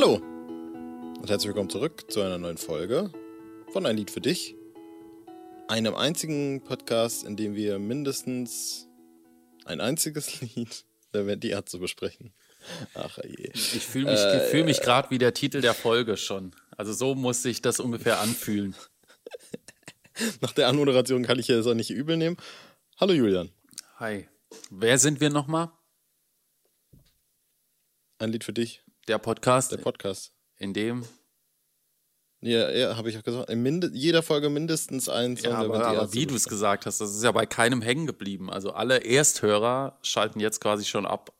Hallo und herzlich willkommen zurück zu einer neuen Folge von Ein Lied für dich. Einem einzigen Podcast, in dem wir mindestens ein einziges Lied der Wendy Ärzte besprechen. Ach je. Ich fühle mich, äh, fühl mich gerade wie der Titel der Folge schon. Also so muss sich das ungefähr anfühlen. Nach der Anmoderation kann ich ja das auch nicht übel nehmen. Hallo Julian. Hi. Wer sind wir nochmal? Ein Lied für dich. Der Podcast. Der Podcast. In dem. Ja, ja habe ich auch gesagt. In Mind jeder Folge mindestens ein Song. Ja, aber, aber wie du es gesagt hast, das ist ja bei keinem hängen geblieben. Also alle Ersthörer schalten jetzt quasi schon ab.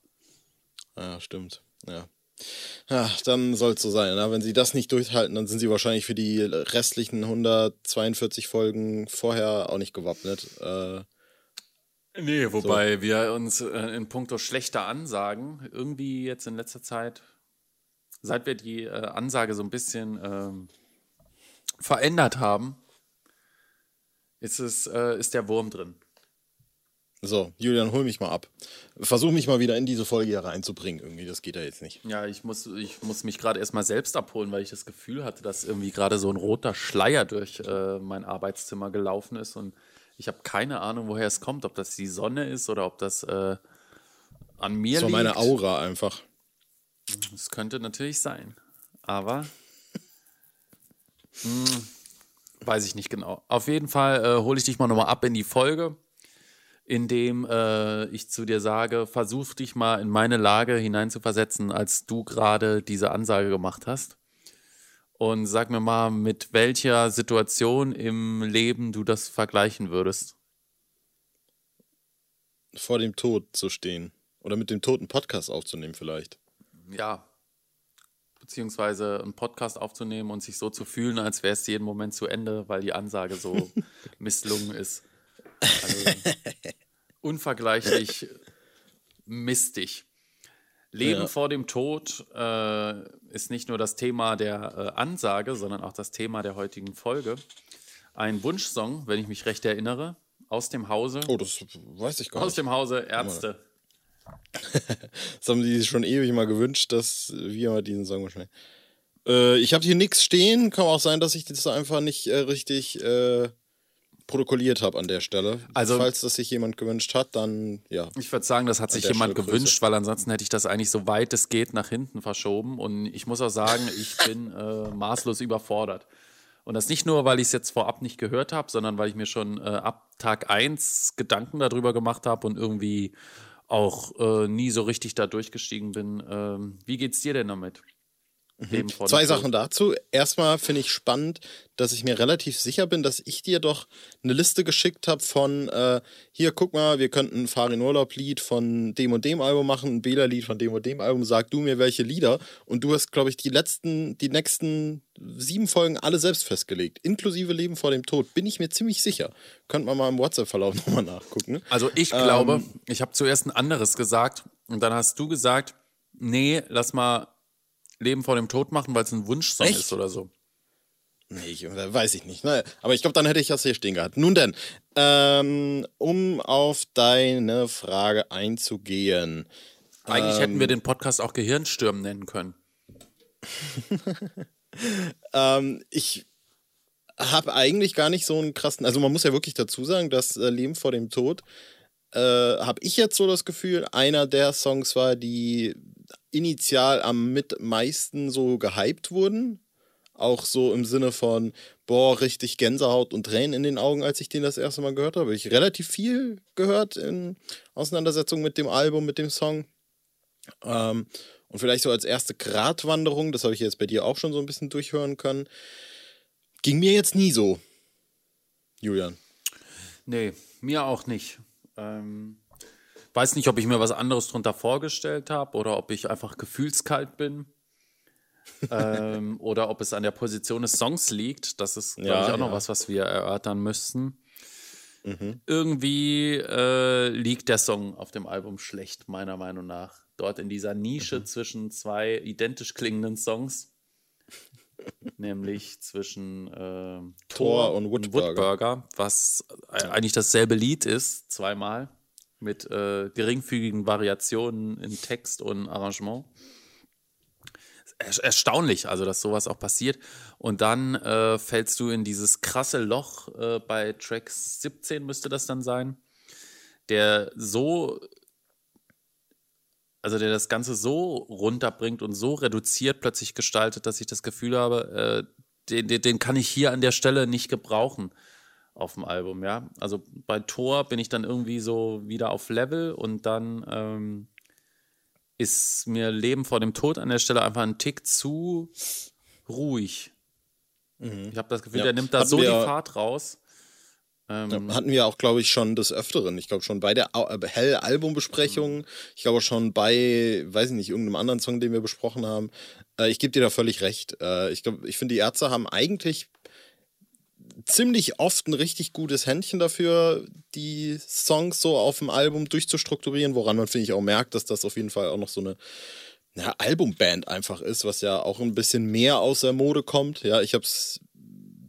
Ja, stimmt. Ja. Ja, dann soll es so sein. Na? Wenn sie das nicht durchhalten, dann sind sie wahrscheinlich für die restlichen 142 Folgen vorher auch nicht gewappnet. Äh, nee, wobei so. wir uns äh, in puncto schlechter Ansagen irgendwie jetzt in letzter Zeit, seit wir die äh, Ansage so ein bisschen ähm, verändert haben, ist, es, äh, ist der Wurm drin. So, Julian, hol mich mal ab. Versuch mich mal wieder in diese Folge hier reinzubringen. Irgendwie, das geht ja jetzt nicht. Ja, ich muss, ich muss mich gerade erstmal selbst abholen, weil ich das Gefühl hatte, dass irgendwie gerade so ein roter Schleier durch äh, mein Arbeitszimmer gelaufen ist und ich habe keine Ahnung, woher es kommt, ob das die Sonne ist oder ob das äh, an mir so liegt. So meine Aura einfach. Das könnte natürlich sein, aber mh, hm, weiß ich nicht genau. Auf jeden Fall äh, hole ich dich mal nochmal ab in die Folge indem äh, ich zu dir sage, versuch dich mal in meine Lage hineinzuversetzen, als du gerade diese Ansage gemacht hast. Und sag mir mal, mit welcher Situation im Leben du das vergleichen würdest. Vor dem Tod zu stehen. Oder mit dem toten Podcast aufzunehmen vielleicht. Ja. Beziehungsweise einen Podcast aufzunehmen und sich so zu fühlen, als wäre es jeden Moment zu Ende, weil die Ansage so misslungen ist. Also, unvergleichlich mistig. Leben ja. vor dem Tod äh, ist nicht nur das Thema der äh, Ansage, sondern auch das Thema der heutigen Folge. Ein Wunschsong, wenn ich mich recht erinnere, aus dem Hause. Oh, das weiß ich gar nicht. Aus dem Hause Ärzte. Das haben die sich schon ewig mal gewünscht, dass wir mal diesen Song wahrscheinlich. Äh, ich habe hier nichts stehen. Kann auch sein, dass ich das einfach nicht äh, richtig äh, protokolliert habe an der Stelle. Also, Falls das sich jemand gewünscht hat, dann ja. Ich würde sagen, das hat sich jemand Stelle gewünscht, Grüße. weil ansonsten hätte ich das eigentlich so weit es geht nach hinten verschoben. Und ich muss auch sagen, ich bin äh, maßlos überfordert. Und das nicht nur, weil ich es jetzt vorab nicht gehört habe, sondern weil ich mir schon äh, ab Tag 1 Gedanken darüber gemacht habe und irgendwie auch äh, nie so richtig da durchgestiegen bin. Ähm, wie geht's dir denn damit? Mhm. Zwei Sachen dazu. Erstmal finde ich spannend, dass ich mir relativ sicher bin, dass ich dir doch eine Liste geschickt habe von äh, hier, guck mal, wir könnten ein Fahr in Urlaub-Lied von dem und dem Album machen, ein Bela-Lied von dem und dem Album, sag du mir welche Lieder. Und du hast, glaube ich, die letzten, die nächsten sieben Folgen alle selbst festgelegt, inklusive Leben vor dem Tod, bin ich mir ziemlich sicher. Könnte man mal im WhatsApp-Verlauf nochmal nachgucken. Also ich ähm, glaube, ich habe zuerst ein anderes gesagt und dann hast du gesagt, nee, lass mal Leben vor dem Tod machen, weil es ein Wunschsong Echt? ist oder so. Nee, ich, weiß ich nicht. Ne? Aber ich glaube, dann hätte ich das hier stehen gehabt. Nun denn, ähm, um auf deine Frage einzugehen. Eigentlich ähm, hätten wir den Podcast auch Gehirnstürmen nennen können. ähm, ich habe eigentlich gar nicht so einen krassen. Also, man muss ja wirklich dazu sagen, dass äh, Leben vor dem Tod, äh, habe ich jetzt so das Gefühl, einer der Songs war, die initial am mit meisten so gehypt wurden. Auch so im Sinne von, boah, richtig Gänsehaut und Tränen in den Augen, als ich den das erste Mal gehört habe. Ich relativ viel gehört in Auseinandersetzung mit dem Album, mit dem Song. Ähm, und vielleicht so als erste Gratwanderung, das habe ich jetzt bei dir auch schon so ein bisschen durchhören können. Ging mir jetzt nie so, Julian. Nee, mir auch nicht. Ähm, Weiß nicht, ob ich mir was anderes drunter vorgestellt habe oder ob ich einfach gefühlskalt bin. ähm, oder ob es an der Position des Songs liegt. Das ist, glaube ja, ich, auch ja. noch was, was wir erörtern müssten. Mhm. Irgendwie äh, liegt der Song auf dem Album schlecht, meiner Meinung nach. Dort in dieser Nische mhm. zwischen zwei identisch klingenden Songs. Nämlich zwischen äh, Thor und Woodburger. Woodburger, was eigentlich dasselbe Lied ist, zweimal mit äh, geringfügigen Variationen in Text und Arrangement. er erstaunlich, also dass sowas auch passiert. Und dann äh, fällst du in dieses krasse Loch äh, bei Track 17 müsste das dann sein, der so, also der das Ganze so runterbringt und so reduziert plötzlich gestaltet, dass ich das Gefühl habe, äh, den, den, den kann ich hier an der Stelle nicht gebrauchen auf dem Album, ja. Also bei Tor bin ich dann irgendwie so wieder auf Level und dann ähm, ist mir Leben vor dem Tod an der Stelle einfach ein Tick zu ruhig. Mhm. Ich habe das Gefühl, ja. der nimmt da so die Fahrt raus. Ähm, hatten wir auch, glaube ich, schon des Öfteren. Ich glaube schon bei der äh, Hell-Albumbesprechung, mhm. ich glaube schon bei, weiß ich nicht, irgendeinem anderen Song, den wir besprochen haben. Äh, ich gebe dir da völlig recht. Äh, ich glaube, ich finde, die Ärzte haben eigentlich ziemlich oft ein richtig gutes Händchen dafür, die Songs so auf dem Album durchzustrukturieren, woran man, finde ich, auch merkt, dass das auf jeden Fall auch noch so eine ja, Albumband einfach ist, was ja auch ein bisschen mehr aus der Mode kommt. Ja, ich habe es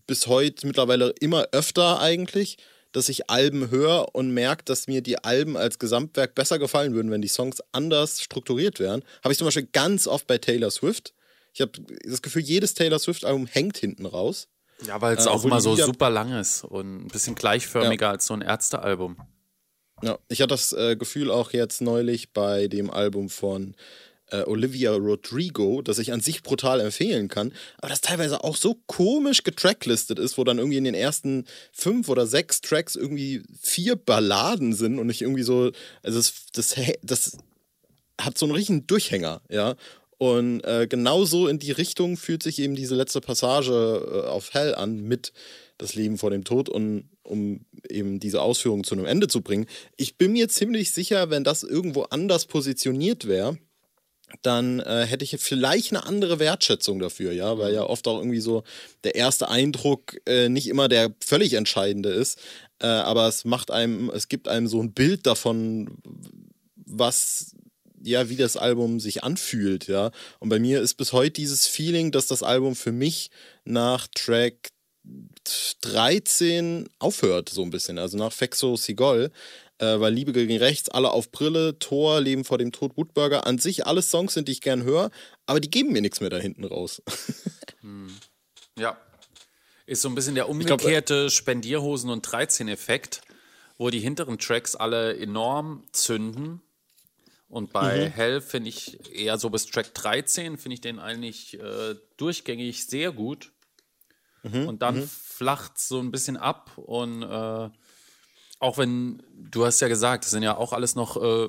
bis heute mittlerweile immer öfter eigentlich, dass ich Alben höre und merke, dass mir die Alben als Gesamtwerk besser gefallen würden, wenn die Songs anders strukturiert wären. Habe ich zum Beispiel ganz oft bei Taylor Swift. Ich habe das Gefühl, jedes Taylor Swift-Album hängt hinten raus. Ja, weil es äh, auch immer so super lang ist und ein bisschen gleichförmiger ja. als so ein Ärztealbum. Ja, ich hatte das äh, Gefühl auch jetzt neulich bei dem Album von äh, Olivia Rodrigo, das ich an sich brutal empfehlen kann, aber das teilweise auch so komisch getracklistet ist, wo dann irgendwie in den ersten fünf oder sechs Tracks irgendwie vier Balladen sind und ich irgendwie so, also das, das, das hat so einen richtigen Durchhänger, ja. Und äh, genauso in die Richtung fühlt sich eben diese letzte Passage äh, auf Hell an mit das Leben vor dem Tod und um eben diese Ausführungen zu einem Ende zu bringen. Ich bin mir ziemlich sicher, wenn das irgendwo anders positioniert wäre, dann äh, hätte ich vielleicht eine andere Wertschätzung dafür, ja, weil ja oft auch irgendwie so der erste Eindruck äh, nicht immer der völlig entscheidende ist, äh, aber es macht einem, es gibt einem so ein Bild davon, was ja, wie das Album sich anfühlt, ja. Und bei mir ist bis heute dieses Feeling, dass das Album für mich nach Track 13 aufhört, so ein bisschen. Also nach Fexo Sigol, äh, weil Liebe gegen Rechts, alle auf Brille, Tor, Leben vor dem Tod, Woodburger, an sich alles Songs sind, die ich gern höre, aber die geben mir nichts mehr da hinten raus. hm. Ja. Ist so ein bisschen der umgekehrte glaub, Spendierhosen- und 13-Effekt, wo die hinteren Tracks alle enorm zünden und bei mhm. Hell finde ich eher so bis Track 13 finde ich den eigentlich äh, durchgängig sehr gut. Mhm. Und dann mhm. flacht so ein bisschen ab und äh, auch wenn, du hast ja gesagt, das sind ja auch alles noch äh,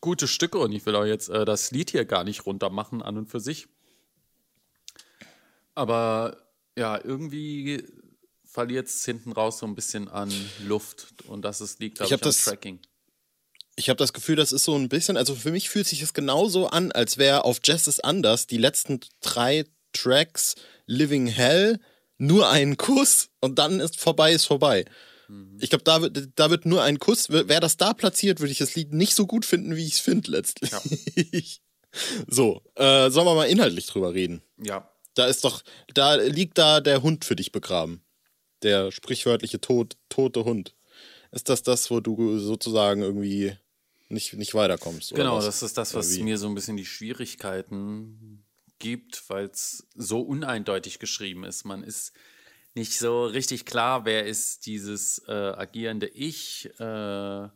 gute Stücke und ich will auch jetzt äh, das Lied hier gar nicht runter machen an und für sich. Aber ja, irgendwie verliert es hinten raus so ein bisschen an Luft und das ist, liegt, glaube ich, ich, am Tracking ich habe das Gefühl, das ist so ein bisschen, also für mich fühlt sich das genauso an, als wäre auf Jazz is Anders die letzten drei Tracks Living Hell nur ein Kuss und dann ist vorbei, ist vorbei. Mhm. Ich glaube, da, wird, da wird nur ein Kuss. Wäre das da platziert, würde ich das Lied nicht so gut finden, wie ich es finde letztlich. Ja. so, äh, sollen wir mal inhaltlich drüber reden? Ja. Da ist doch, da liegt da der Hund für dich begraben. Der sprichwörtliche Tod, tote Hund. Ist das das, wo du sozusagen irgendwie nicht, nicht weiterkommst. Genau, das ist das, was mir so ein bisschen die Schwierigkeiten gibt, weil es so uneindeutig geschrieben ist. Man ist nicht so richtig klar, wer ist dieses äh, agierende Ich, äh,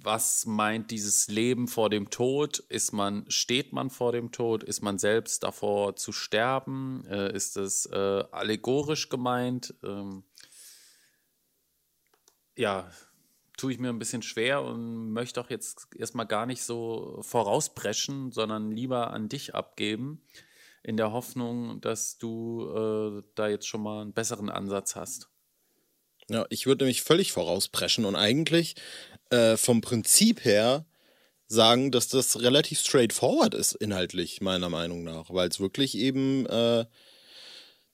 was meint dieses Leben vor dem Tod? Ist man, steht man vor dem Tod? Ist man selbst davor zu sterben? Äh, ist es äh, allegorisch gemeint? Ähm, ja, tue ich mir ein bisschen schwer und möchte auch jetzt erstmal gar nicht so vorauspreschen, sondern lieber an dich abgeben, in der Hoffnung, dass du äh, da jetzt schon mal einen besseren Ansatz hast. Ja, ich würde nämlich völlig vorauspreschen und eigentlich äh, vom Prinzip her sagen, dass das relativ straightforward ist, inhaltlich, meiner Meinung nach, weil es wirklich eben äh,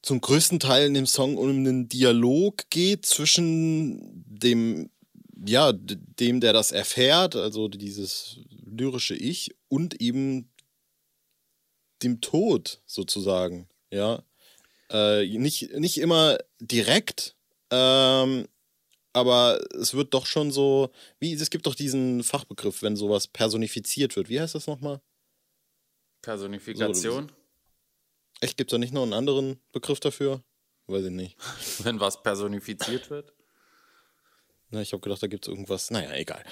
zum größten Teil in dem Song um einen Dialog geht zwischen dem ja, dem, der das erfährt, also dieses lyrische Ich und eben dem Tod sozusagen, ja. Äh, nicht, nicht immer direkt, ähm, aber es wird doch schon so, wie, es gibt doch diesen Fachbegriff, wenn sowas personifiziert wird. Wie heißt das nochmal? Personifikation. So, Echt, gibt es da nicht noch einen anderen Begriff dafür? Weiß ich nicht. Wenn was personifiziert wird? Na, ich habe gedacht, da gibt es irgendwas. Naja, egal.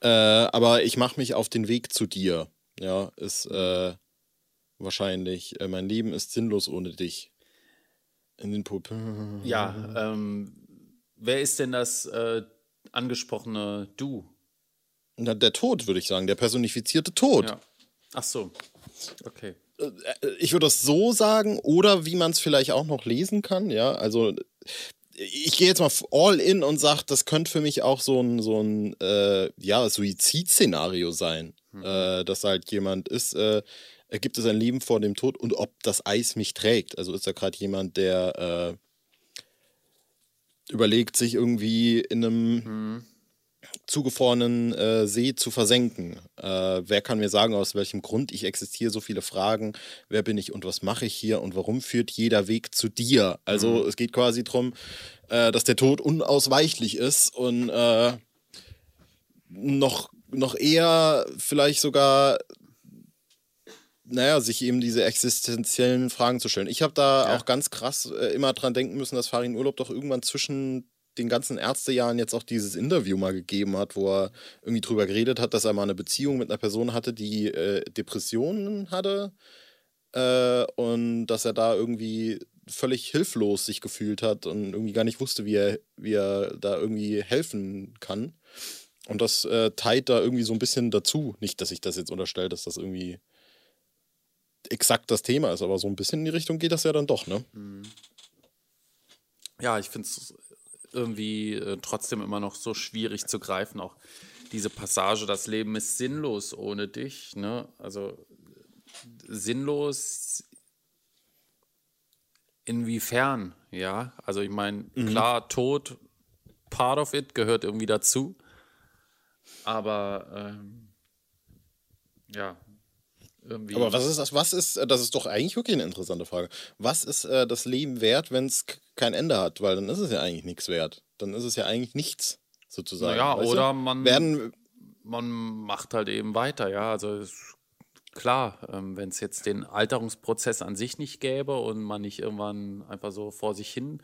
Äh, aber ich mache mich auf den Weg zu dir. Ja, ist äh, wahrscheinlich. Äh, mein Leben ist sinnlos ohne dich. In den Puppen. Ja, ähm, wer ist denn das äh, angesprochene Du? Na, der Tod, würde ich sagen. Der personifizierte Tod. Ja. Ach so. Okay. Äh, ich würde das so sagen, oder wie man es vielleicht auch noch lesen kann, ja. Also ich gehe jetzt mal all in und sage, das könnte für mich auch so ein, so ein äh, ja, Suizidszenario sein. Mhm. Äh, dass halt jemand ist, äh, gibt es ein Leben vor dem Tod und ob das Eis mich trägt. Also ist da gerade jemand, der äh, überlegt, sich irgendwie in einem mhm zugefrorenen äh, See zu versenken. Äh, wer kann mir sagen, aus welchem Grund ich existiere? So viele Fragen. Wer bin ich und was mache ich hier und warum führt jeder Weg zu dir? Also mhm. es geht quasi darum, äh, dass der Tod unausweichlich ist und äh, noch, noch eher vielleicht sogar naja, sich eben diese existenziellen Fragen zu stellen. Ich habe da ja. auch ganz krass äh, immer dran denken müssen, dass Farin Urlaub doch irgendwann zwischen den ganzen Ärztejahren jetzt auch dieses Interview mal gegeben hat, wo er irgendwie drüber geredet hat, dass er mal eine Beziehung mit einer Person hatte, die äh, Depressionen hatte äh, und dass er da irgendwie völlig hilflos sich gefühlt hat und irgendwie gar nicht wusste, wie er, wie er da irgendwie helfen kann. Und das äh, teilt da irgendwie so ein bisschen dazu. Nicht, dass ich das jetzt unterstelle, dass das irgendwie exakt das Thema ist, aber so ein bisschen in die Richtung geht das ja dann doch, ne? Mhm. Ja, ich finde es irgendwie äh, trotzdem immer noch so schwierig zu greifen. Auch diese Passage, das Leben ist sinnlos ohne dich. Ne? Also sinnlos inwiefern, ja. Also ich meine, mhm. klar, Tod, part of it gehört irgendwie dazu. Aber ähm, ja, irgendwie. Aber was ist das? Was ist, das ist doch eigentlich wirklich eine interessante Frage. Was ist äh, das Leben wert, wenn es kein Ende hat? Weil dann ist es ja eigentlich nichts wert. Dann ist es ja eigentlich nichts, sozusagen. Ja, naja, oder man, werden, man macht halt eben weiter, ja. Also ist klar, ähm, wenn es jetzt den Alterungsprozess an sich nicht gäbe und man nicht irgendwann einfach so vor sich hin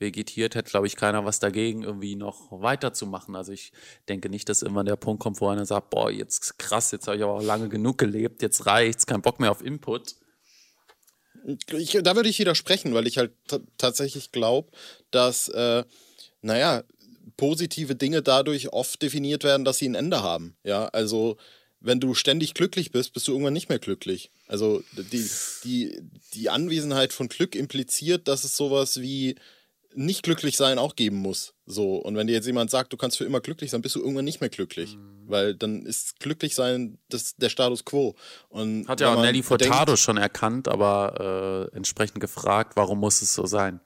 vegetiert, hätte, glaube ich, keiner was dagegen, irgendwie noch weiterzumachen. Also ich denke nicht, dass irgendwann der Punkt kommt, wo einer sagt, boah, jetzt krass, jetzt habe ich aber auch lange genug gelebt, jetzt reicht's, kein Bock mehr auf Input. Ich, da würde ich widersprechen, weil ich halt tatsächlich glaube, dass, äh, naja, positive Dinge dadurch oft definiert werden, dass sie ein Ende haben. Ja, also wenn du ständig glücklich bist, bist du irgendwann nicht mehr glücklich. Also die, die, die Anwesenheit von Glück impliziert, dass es sowas wie nicht glücklich sein auch geben muss. So. Und wenn dir jetzt jemand sagt, du kannst für immer glücklich sein, bist du irgendwann nicht mehr glücklich. Mhm. Weil dann ist glücklich sein das, der Status quo. Und Hat ja auch Nelly Furtado schon erkannt, aber äh, entsprechend gefragt, warum muss es so sein?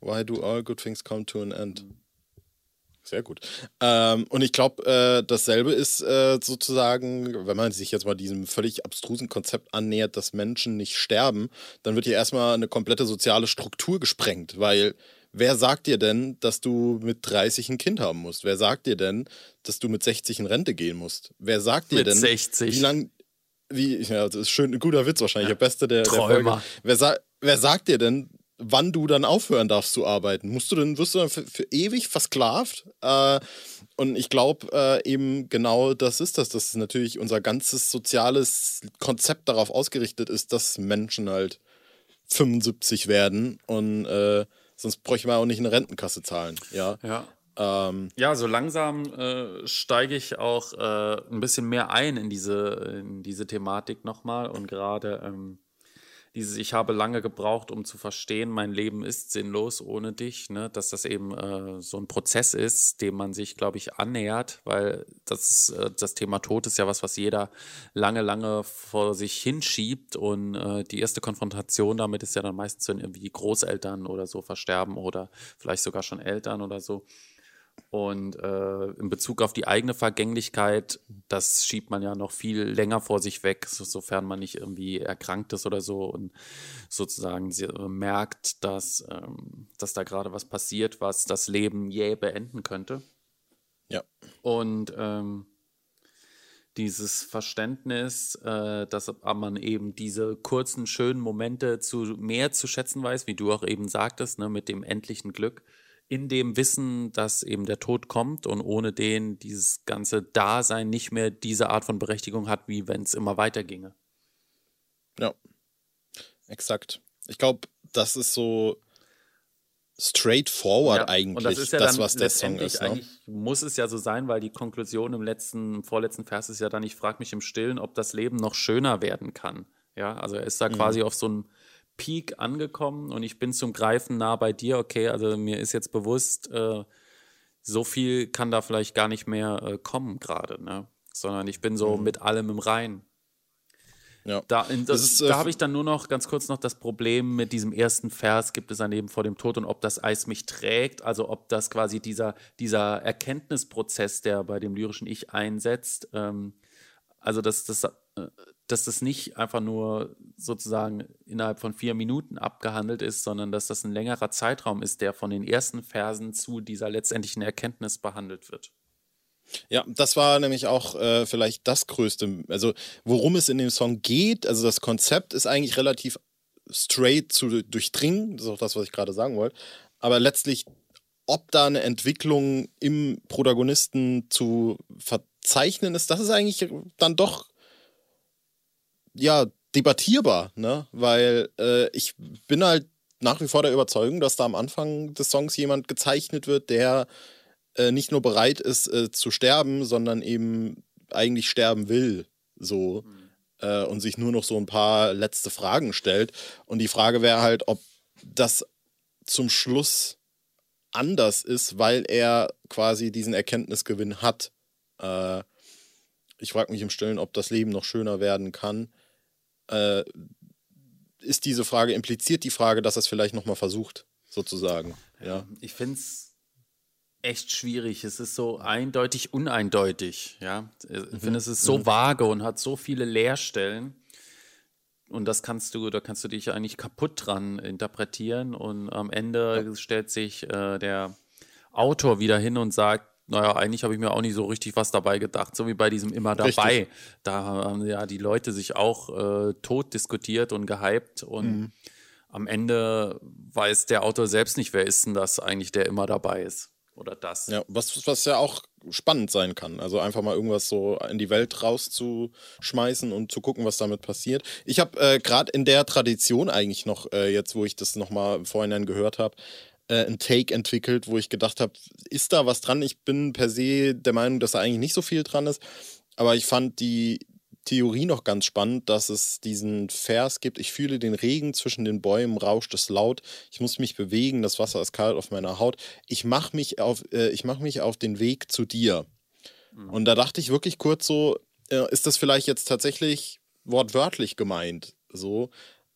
Why do all good things come to an end? Mhm. Sehr gut. Ähm, und ich glaube, äh, dasselbe ist äh, sozusagen, wenn man sich jetzt mal diesem völlig abstrusen Konzept annähert, dass Menschen nicht sterben, dann wird hier erstmal eine komplette soziale Struktur gesprengt, weil wer sagt dir denn, dass du mit 30 ein Kind haben musst? Wer sagt dir denn, dass du mit 60 in Rente gehen musst? Wer sagt dir mit denn, 60. wie lang wie, ja, das ist schön, ein guter Witz wahrscheinlich, ja. der beste der, der Folge. Wer, sa wer sagt dir denn, wann du dann aufhören darfst zu arbeiten. Musst du dann, wirst du dann für, für ewig versklavt? Äh, und ich glaube äh, eben genau das ist das, dass natürlich unser ganzes soziales Konzept darauf ausgerichtet ist, dass Menschen halt 75 werden und äh, sonst bräuchten wir auch nicht eine Rentenkasse zahlen. Ja. ja. Ähm, ja, so langsam äh, steige ich auch äh, ein bisschen mehr ein in diese, in diese Thematik nochmal und gerade ähm, dieses Ich habe lange gebraucht, um zu verstehen, mein Leben ist sinnlos ohne dich, ne? dass das eben äh, so ein Prozess ist, dem man sich, glaube ich, annähert, weil das, äh, das Thema Tod ist ja was, was jeder lange, lange vor sich hinschiebt und äh, die erste Konfrontation damit ist ja dann meistens, wenn irgendwie Großeltern oder so versterben oder vielleicht sogar schon Eltern oder so. Und äh, in Bezug auf die eigene Vergänglichkeit, das schiebt man ja noch viel länger vor sich weg, so, sofern man nicht irgendwie erkrankt ist oder so und sozusagen äh, merkt, dass, ähm, dass da gerade was passiert, was das Leben jäh beenden könnte. Ja. Und ähm, dieses Verständnis, äh, dass man eben diese kurzen, schönen Momente zu mehr zu schätzen weiß, wie du auch eben sagtest, ne, mit dem endlichen Glück, in dem Wissen, dass eben der Tod kommt und ohne den dieses ganze Dasein nicht mehr diese Art von Berechtigung hat, wie wenn es immer weiterginge. Ja, exakt. Ich glaube, das ist so straightforward ja, eigentlich, und das, ist ja das was der Song ist. Ne? Eigentlich muss es ja so sein, weil die Konklusion im letzten, im vorletzten Vers ist ja dann, ich frage mich im Stillen, ob das Leben noch schöner werden kann. Ja, also er ist da mhm. quasi auf so einem Peak angekommen und ich bin zum Greifen nah bei dir. Okay, also mir ist jetzt bewusst, äh, so viel kann da vielleicht gar nicht mehr äh, kommen gerade, ne? Sondern ich bin so mhm. mit allem im Rein. Ja. Da, das, das äh, da habe ich dann nur noch ganz kurz noch das Problem mit diesem ersten Vers, gibt es ein Leben vor dem Tod und ob das Eis mich trägt, also ob das quasi dieser, dieser Erkenntnisprozess, der bei dem lyrischen Ich einsetzt, ähm, also dass das, äh, dass das nicht einfach nur sozusagen innerhalb von vier Minuten abgehandelt ist, sondern dass das ein längerer Zeitraum ist, der von den ersten Versen zu dieser letztendlichen Erkenntnis behandelt wird. Ja, das war nämlich auch äh, vielleicht das Größte. Also, worum es in dem Song geht, also das Konzept ist eigentlich relativ straight zu durchdringen. Das ist auch das, was ich gerade sagen wollte. Aber letztlich, ob da eine Entwicklung im Protagonisten zu verzeichnen ist, das ist eigentlich dann doch ja debattierbar, ne? Weil äh, ich bin halt nach wie vor der Überzeugung, dass da am Anfang des Songs jemand gezeichnet wird, der äh, nicht nur bereit ist äh, zu sterben, sondern eben eigentlich sterben will. So. Mhm. Äh, und sich nur noch so ein paar letzte Fragen stellt. Und die Frage wäre halt, ob das zum Schluss anders ist, weil er quasi diesen Erkenntnisgewinn hat. Äh, ich frage mich im Stillen, ob das Leben noch schöner werden kann. Äh, ist diese Frage, impliziert die Frage, dass er es vielleicht nochmal versucht, sozusagen. Ja. Ich finde es echt schwierig. Es ist so eindeutig uneindeutig. Ja, ich mhm. finde, es ist so mhm. vage und hat so viele Leerstellen. Und das kannst du, da kannst du dich eigentlich kaputt dran interpretieren. Und am Ende ja. stellt sich äh, der Autor wieder hin und sagt, naja, eigentlich habe ich mir auch nicht so richtig was dabei gedacht, so wie bei diesem immer dabei. Richtig. Da haben ja die Leute sich auch äh, tot diskutiert und gehypt und mhm. am Ende weiß der Autor selbst nicht, wer ist denn das eigentlich, der immer dabei ist oder das. Ja, was, was ja auch spannend sein kann. Also einfach mal irgendwas so in die Welt rauszuschmeißen und zu gucken, was damit passiert. Ich habe äh, gerade in der Tradition eigentlich noch, äh, jetzt wo ich das nochmal vorhin gehört habe, äh, ein Take entwickelt, wo ich gedacht habe, ist da was dran? Ich bin per se der Meinung, dass da eigentlich nicht so viel dran ist. Aber ich fand die, Theorie noch ganz spannend, dass es diesen Vers gibt, ich fühle den Regen zwischen den Bäumen, rauscht es laut, ich muss mich bewegen, das Wasser ist kalt auf meiner Haut, ich mache mich, auf, äh, mach mich auf den Weg zu dir. Mhm. Und da dachte ich wirklich kurz so, äh, ist das vielleicht jetzt tatsächlich wortwörtlich gemeint? So,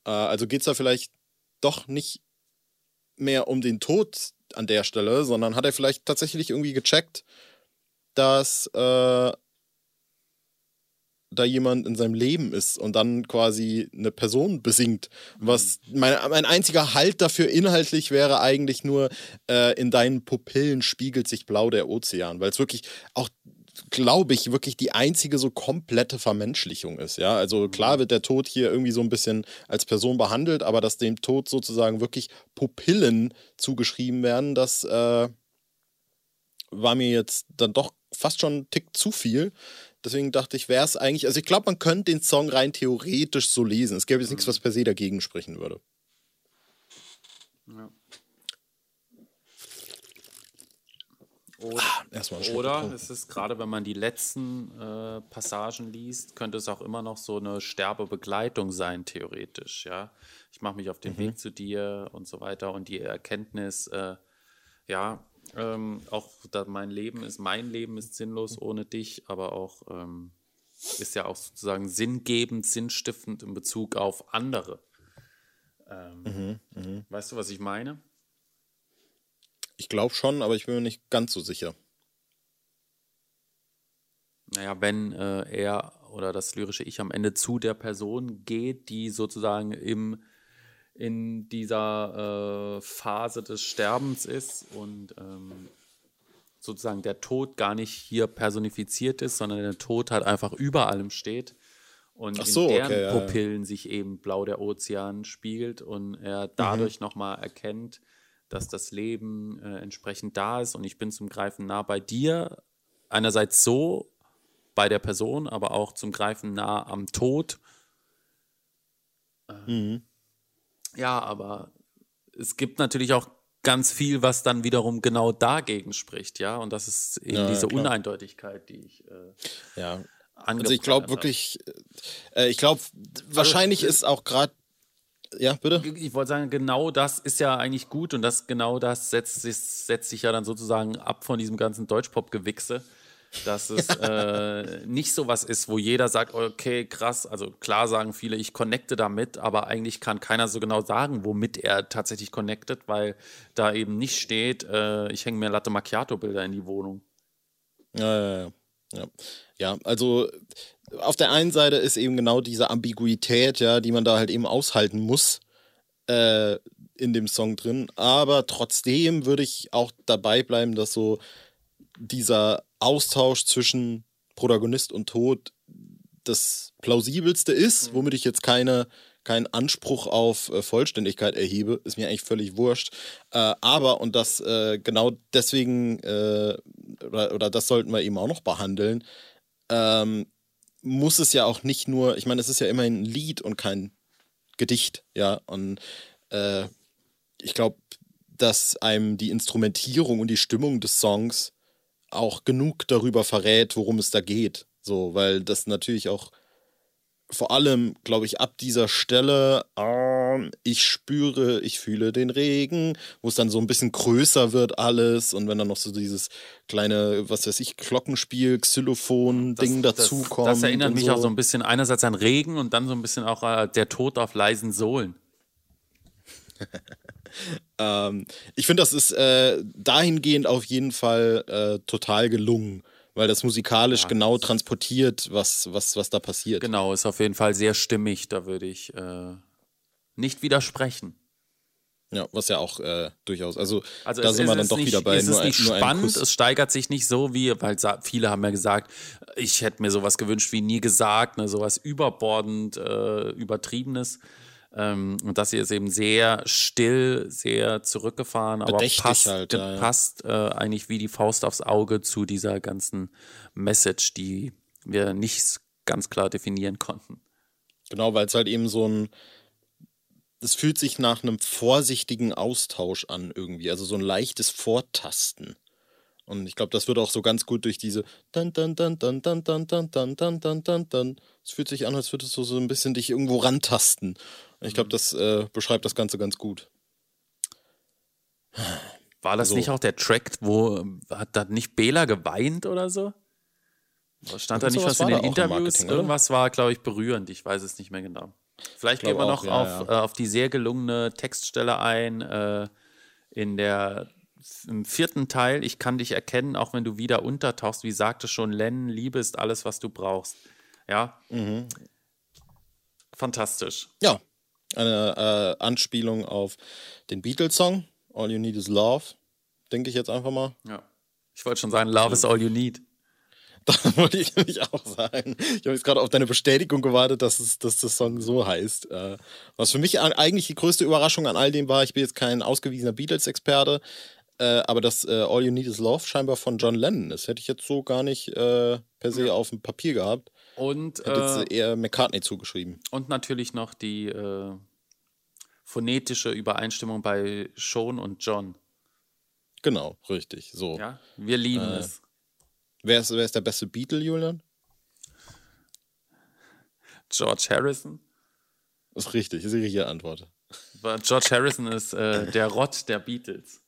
äh, also geht es da vielleicht doch nicht mehr um den Tod an der Stelle, sondern hat er vielleicht tatsächlich irgendwie gecheckt, dass äh, da jemand in seinem Leben ist und dann quasi eine Person besingt. Was mein, mein einziger Halt dafür inhaltlich wäre eigentlich nur, äh, in deinen Pupillen spiegelt sich blau der Ozean, weil es wirklich auch glaube ich, wirklich die einzige so komplette Vermenschlichung ist. Ja, also klar wird der Tod hier irgendwie so ein bisschen als Person behandelt, aber dass dem Tod sozusagen wirklich Pupillen zugeschrieben werden, das äh, war mir jetzt dann doch fast schon einen Tick zu viel. Deswegen dachte ich, wäre es eigentlich, also ich glaube, man könnte den Song rein theoretisch so lesen. Es gäbe jetzt mhm. nichts, was per se dagegen sprechen würde. Ja. Oder, ah, oder es ist gerade, wenn man die letzten äh, Passagen liest, könnte es auch immer noch so eine Sterbebegleitung sein, theoretisch. Ja, ich mache mich auf den mhm. Weg zu dir und so weiter und die Erkenntnis, äh, ja, ähm, auch mein Leben ist, mein Leben ist sinnlos ohne dich, aber auch ähm, ist ja auch sozusagen sinngebend, sinnstiftend in Bezug auf andere. Ähm, mhm, mh. Weißt du, was ich meine? Ich glaube schon, aber ich bin mir nicht ganz so sicher. Naja, wenn äh, er oder das lyrische Ich am Ende zu der Person geht, die sozusagen im in dieser äh, Phase des Sterbens ist und ähm, sozusagen der Tod gar nicht hier personifiziert ist, sondern der Tod halt einfach über allem steht und so, in deren okay, ja, Pupillen sich eben blau der Ozean spiegelt und er dadurch nochmal erkennt, dass das Leben äh, entsprechend da ist und ich bin zum Greifen nah bei dir. Einerseits so bei der Person, aber auch zum Greifen nah am Tod. Mhm. Ja, aber es gibt natürlich auch ganz viel, was dann wiederum genau dagegen spricht, ja. Und das ist eben Ja, diese klar. Uneindeutigkeit, die ich äh, Ja. Also ich glaube wirklich, äh, ich glaube, wahrscheinlich äh, ist auch gerade, ja, bitte? Ich wollte sagen, genau das ist ja eigentlich gut und das genau das setzt sich, setzt sich ja dann sozusagen ab von diesem ganzen Deutschpop-Gewichse, dass es äh, nicht so was ist, wo jeder sagt, okay, krass, also klar sagen viele, ich connecte damit, aber eigentlich kann keiner so genau sagen, womit er tatsächlich connectet, weil da eben nicht steht, äh, ich hänge mir Latte Macchiato-Bilder in die Wohnung. Ja, ja, ja. Ja. ja, also auf der einen Seite ist eben genau diese Ambiguität, ja, die man da halt eben aushalten muss äh, in dem Song drin. Aber trotzdem würde ich auch dabei bleiben, dass so dieser Austausch zwischen Protagonist und Tod das plausibelste ist, womit ich jetzt keine keinen Anspruch auf äh, Vollständigkeit erhebe, ist mir eigentlich völlig wurscht. Äh, aber, und das äh, genau deswegen, äh, oder, oder das sollten wir eben auch noch behandeln, ähm, muss es ja auch nicht nur, ich meine, es ist ja immerhin ein Lied und kein Gedicht, ja. Und äh, ich glaube, dass einem die Instrumentierung und die Stimmung des Songs auch genug darüber verrät, worum es da geht. So, weil das natürlich auch vor allem, glaube ich, ab dieser Stelle, ähm, ich spüre, ich fühle den Regen, wo es dann so ein bisschen größer wird alles und wenn dann noch so dieses kleine, was weiß ich, Glockenspiel, Xylophon-Ding das, dazukommt. Das erinnert und mich so. auch so ein bisschen einerseits an Regen und dann so ein bisschen auch äh, der Tod auf leisen Sohlen. Ähm, ich finde, das ist äh, dahingehend auf jeden Fall äh, total gelungen, weil das musikalisch Ja, genau das- transportiert, was, was, was da passiert. Genau, ist auf jeden Fall sehr stimmig, da würde ich äh, nicht widersprechen. Ja, was ja auch äh, durchaus, also, Also da es sind wir dann doch nicht, wieder bei es nur, ist ein, nicht einem spannend, Kuss. es steigert sich nicht so, wie, weil viele haben ja gesagt, ich hätte mir sowas gewünscht wie nie gesagt, ne, sowas überbordend, äh, übertriebenes. Ähm, und das hier ist eben sehr still, sehr zurückgefahren, aber Bedächtig passt, halt, ja, passt äh, eigentlich wie die Faust aufs Auge zu dieser ganzen Message, die wir nicht ganz klar definieren konnten. Genau, weil es halt eben so ein. Es fühlt sich nach einem vorsichtigen Austausch an, irgendwie. Also so ein leichtes Vortasten. Und ich glaube, das wird auch so ganz gut durch diese dann dann dann dann dann dann dann dann dann dann dann. Es fühlt sich an, als würde es so, so ein bisschen dich irgendwo rantasten. Ich glaube, das äh, beschreibt das Ganze ganz gut. War das So. nicht auch der Track, wo hat da nicht Bela geweint oder so? Stand da nicht was in den Interviews? Irgendwas war, glaube ich, berührend. Ich weiß es nicht mehr genau. Vielleicht gehen wir noch auch, ja, auf, ja. Äh, auf die sehr gelungene Textstelle ein. Äh, in der im vierten Teil, ich kann dich erkennen, auch wenn du wieder untertauchst, wie sagte schon Len, Liebe ist alles, was du brauchst. Ja. Mhm. Fantastisch. Ja, eine äh, Anspielung auf den Beatles-Song All You Need Is Love, denke ich jetzt einfach mal. Ja. Ich wollte schon sagen, Love is all you need. Das wollte ich nämlich auch sagen. Ich habe jetzt gerade auf deine Bestätigung gewartet, dass, es, dass das Song so heißt. Äh, Was für mich eigentlich die größte Überraschung an all dem war, ich bin jetzt kein ausgewiesener Beatles-Experte, äh, aber dass äh, All You Need Is Love scheinbar von John Lennon ist. Hätte ich jetzt so gar nicht per se auf dem Papier gehabt. Und, äh, eher McCartney zugeschrieben. Und natürlich noch die äh, phonetische Übereinstimmung bei Sean und John. Genau, richtig. So. Ja, wir lieben Äh, es. Wer, ist, wer ist der beste Beatle, Julian? George Harrison. Das ist richtig, das ist die richtige Antwort. George Harrison ist äh, der Rott der Beatles.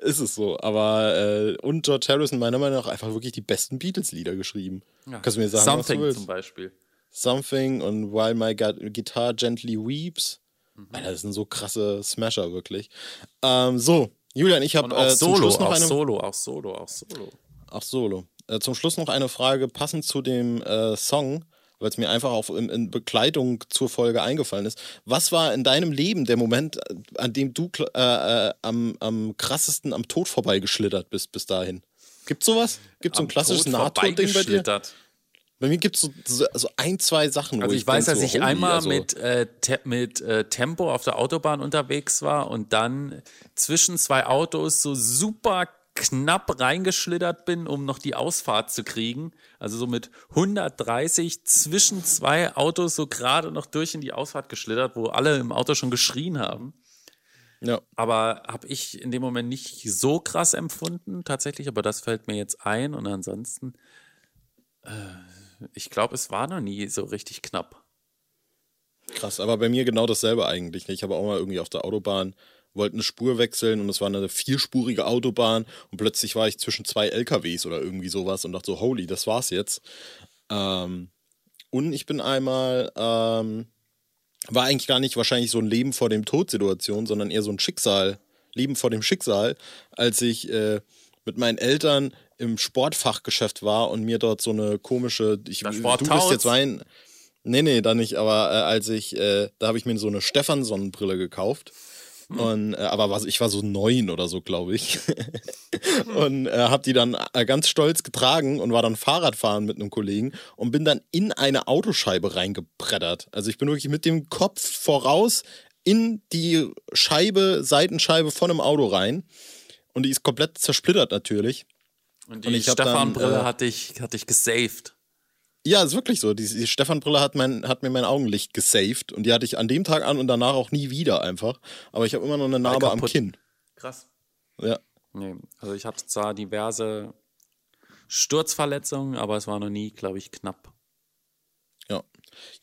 Ist es so, aber äh, und George Harrison meiner Meinung nach einfach wirklich die besten Beatles-Lieder geschrieben. Ja. Kannst du mir sagen, was du Something willst? zum Beispiel. Something und While My Gu- Guitar Gently Weeps. Mhm. Alter, das sind so krasse Smasher, wirklich. Ähm, so, Julian, ich habe auch äh, zum Solo, Schluss noch auch eine. Solo, auch Solo, auch Solo. Ach, Solo. Äh, zum Schluss noch eine Frage passend zu dem äh, Song, weil es mir einfach auch in, in Begleitung zur Folge eingefallen ist. Was war in deinem Leben der Moment, an dem du äh, äh, am, am krassesten am Tod vorbeigeschlittert bist bis dahin? Gibt's sowas? Gibt's so ein am klassisches Tod Nahtod-Ding bei dir? Bei mir gibt's so, so, so ein, zwei Sachen, wo Also ich, ich weiß, dass so, ich einmal also, mit, äh, te mit äh, Tempo auf der Autobahn unterwegs war und dann zwischen zwei Autos so super knapp reingeschlittert bin, um noch die Ausfahrt zu kriegen. Also so mit 130 zwischen zwei Autos so gerade noch durch in die Ausfahrt geschlittert, wo alle im Auto schon geschrien haben. Ja. Aber habe ich in dem Moment nicht so krass empfunden, tatsächlich, aber das fällt mir jetzt ein. Und ansonsten, äh, ich glaube, es war noch nie so richtig knapp. Krass, aber bei mir genau dasselbe eigentlich. ne? Ich habe auch mal irgendwie auf der Autobahn, wollte eine Spur wechseln und es war eine vierspurige Autobahn und plötzlich war ich zwischen zwei LKWs oder irgendwie sowas und dachte so, holy, das war's jetzt. Ähm, und ich bin einmal, ähm, war eigentlich gar nicht wahrscheinlich so ein Leben vor dem Tod-Situation, sondern eher so ein Schicksal, Leben vor dem Schicksal, als ich äh, mit meinen Eltern im Sportfachgeschäft war und mir dort so eine komische, ich, du Tauz? jetzt weinen, Nee, nee, da nicht, aber äh, als ich, äh, da habe ich mir so eine Stefan-Sonnenbrille gekauft. Und, äh, aber was, ich war so neun oder so, glaube ich. und äh, habe die dann äh, ganz stolz getragen und war dann Fahrradfahren mit einem Kollegen und bin dann in eine Autoscheibe reingebreddert. Also ich bin wirklich mit dem Kopf voraus in die Scheibe, Seitenscheibe von einem Auto rein. Und die ist komplett zersplittert natürlich. Und die Stefan-Brille äh, hatte ich, hatte ich gesaved. Ja, ist wirklich so. Die, die Stefan-Brille hat, mein, hat mir mein Augenlicht gesaved und die hatte ich an dem Tag an und danach auch nie wieder einfach. Aber ich habe immer noch eine Narbe am. Kinn. Krass. Ja. Nee, also ich hatte zwar diverse Sturzverletzungen, aber es war noch nie, glaube ich, knapp. ja.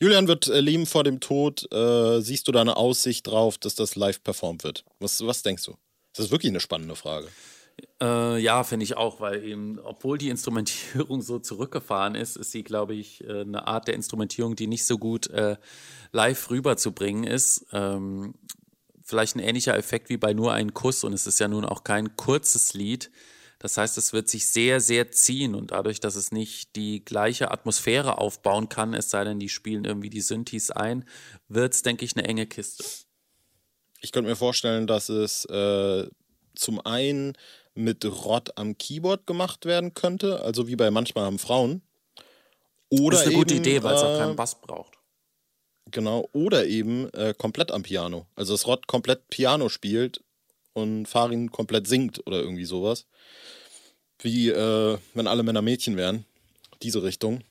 Julian wird äh, leben vor dem Tod. Äh, siehst du da eine Aussicht drauf, dass das live performt wird? Was, was denkst du? Das ist wirklich eine spannende Frage. Äh, ja, finde ich auch, weil eben, obwohl die Instrumentierung so zurückgefahren ist, ist sie, glaube ich, äh, eine Art der Instrumentierung, die nicht so gut äh, live rüberzubringen ist. Ähm, vielleicht ein ähnlicher Effekt wie bei nur ein Kuss und es ist ja nun auch kein kurzes Lied. Das heißt, es wird sich sehr, sehr ziehen und dadurch, dass es nicht die gleiche Atmosphäre aufbauen kann, es sei denn, die spielen irgendwie die Synthes ein, wird es, denke ich, eine enge Kiste. Ich könnte mir vorstellen, dass es äh, zum einen mit Rott am Keyboard gemacht werden könnte, also wie bei manchmal haben Frauen. Oder das ist eine gute eben, Idee, weil es auch äh, keinen Bass braucht. Genau, oder eben äh, komplett am Piano. Also dass Rod komplett Piano spielt und Farin komplett singt oder irgendwie sowas. Wie äh, wenn alle Männer Mädchen wären. Diese Richtung.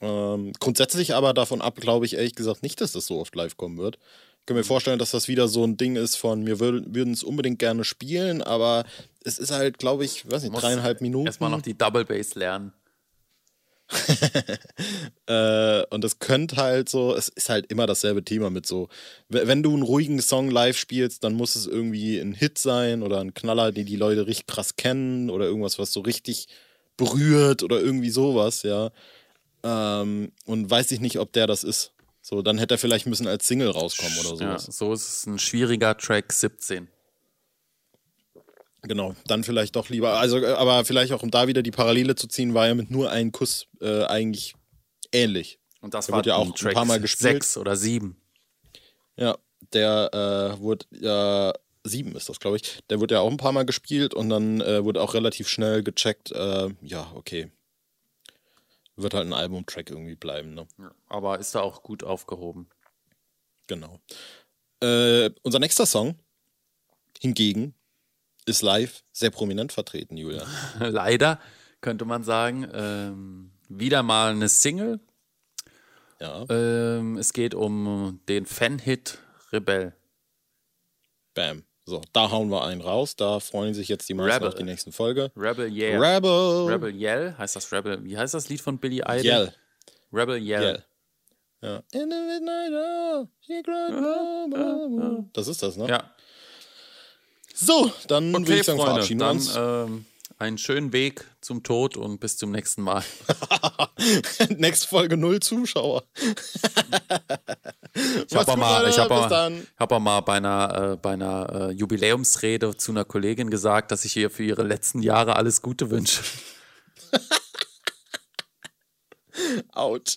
Ähm, grundsätzlich aber davon ab, glaube ich ehrlich gesagt nicht, dass das so oft live kommen wird. Ich kann mir vorstellen, dass das wieder so ein Ding ist von, wir würd, würden es unbedingt gerne spielen, aber es ist halt, glaube ich, weiß nicht, Muss dreieinhalb Minuten. Erstmal noch die Double Bass lernen. Äh, und es könnte halt so, es ist halt immer dasselbe Thema mit so, wenn du einen ruhigen Song live spielst, dann muss es irgendwie ein Hit sein oder ein Knaller, den die Leute richtig krass kennen oder irgendwas, was so richtig berührt oder irgendwie sowas, ja. Ähm, und weiß ich nicht, ob der das ist. So, dann hätte er vielleicht müssen als Single rauskommen oder Ja, sowas. so ist es ein schwieriger Track 17. Genau, dann vielleicht doch lieber. Also, äh, aber vielleicht auch, um da wieder die Parallele zu ziehen, war ja mit nur einem Kuss äh, eigentlich ähnlich. Und das Der war wurde ja auch ein paar Mal gespielt. sechs oder sieben. Ja, der äh, wurde ja sieben ist das, glaube ich. Der wurde ja auch ein paar Mal gespielt und dann äh, wurde auch relativ schnell gecheckt, äh, ja, okay. Wird halt ein Albumtrack irgendwie bleiben, ne? Aber ist da auch gut aufgehoben. Genau. Äh, unser nächster Song hingegen ist live sehr prominent vertreten, Julia. Leider könnte man sagen, ähm, wieder mal eine Single. Ja, Ähm, es geht um den Fan-Hit Rebell. bam. So, da hauen wir einen raus. Da freuen sich jetzt die meisten Rebel. auf die nächsten Folge. Rebel Yell. Rebel. Rebel Yell heißt das Rebel. Wie heißt das Lied von Billy Idol? Yell. Rebel Yell. Yell. Ja. In the midnight hour, she cried. Das ist das, ne? Ja. So, dann würde Okay, ich sagen, Freunde, verabschieden wir dann uns. ähm, einen schönen Weg zum Tod und bis zum nächsten Mal. Nächste Folge null Zuschauer. Ich habe auch mal, ich hab dann. hab mal bei einer, äh, bei einer äh, Jubiläumsrede zu einer Kollegin gesagt, dass ich ihr für ihre letzten Jahre alles Gute wünsche. Out.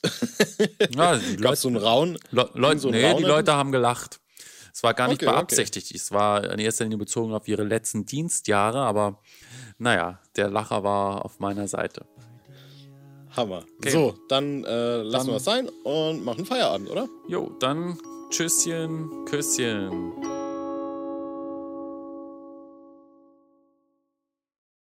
Ja, die Gab es so einen Raun? Le Leute, so nee, die Raunen? Leute haben gelacht. Es war gar nicht Okay, okay. beabsichtigt. Es war in erster Linie bezogen auf ihre letzten Dienstjahre, aber naja, der Lacher war auf meiner Seite. Hammer. So, dann äh, lassen wir es sein und machen Feierabend, oder? Jo, dann Tschüsschen, Küsschen.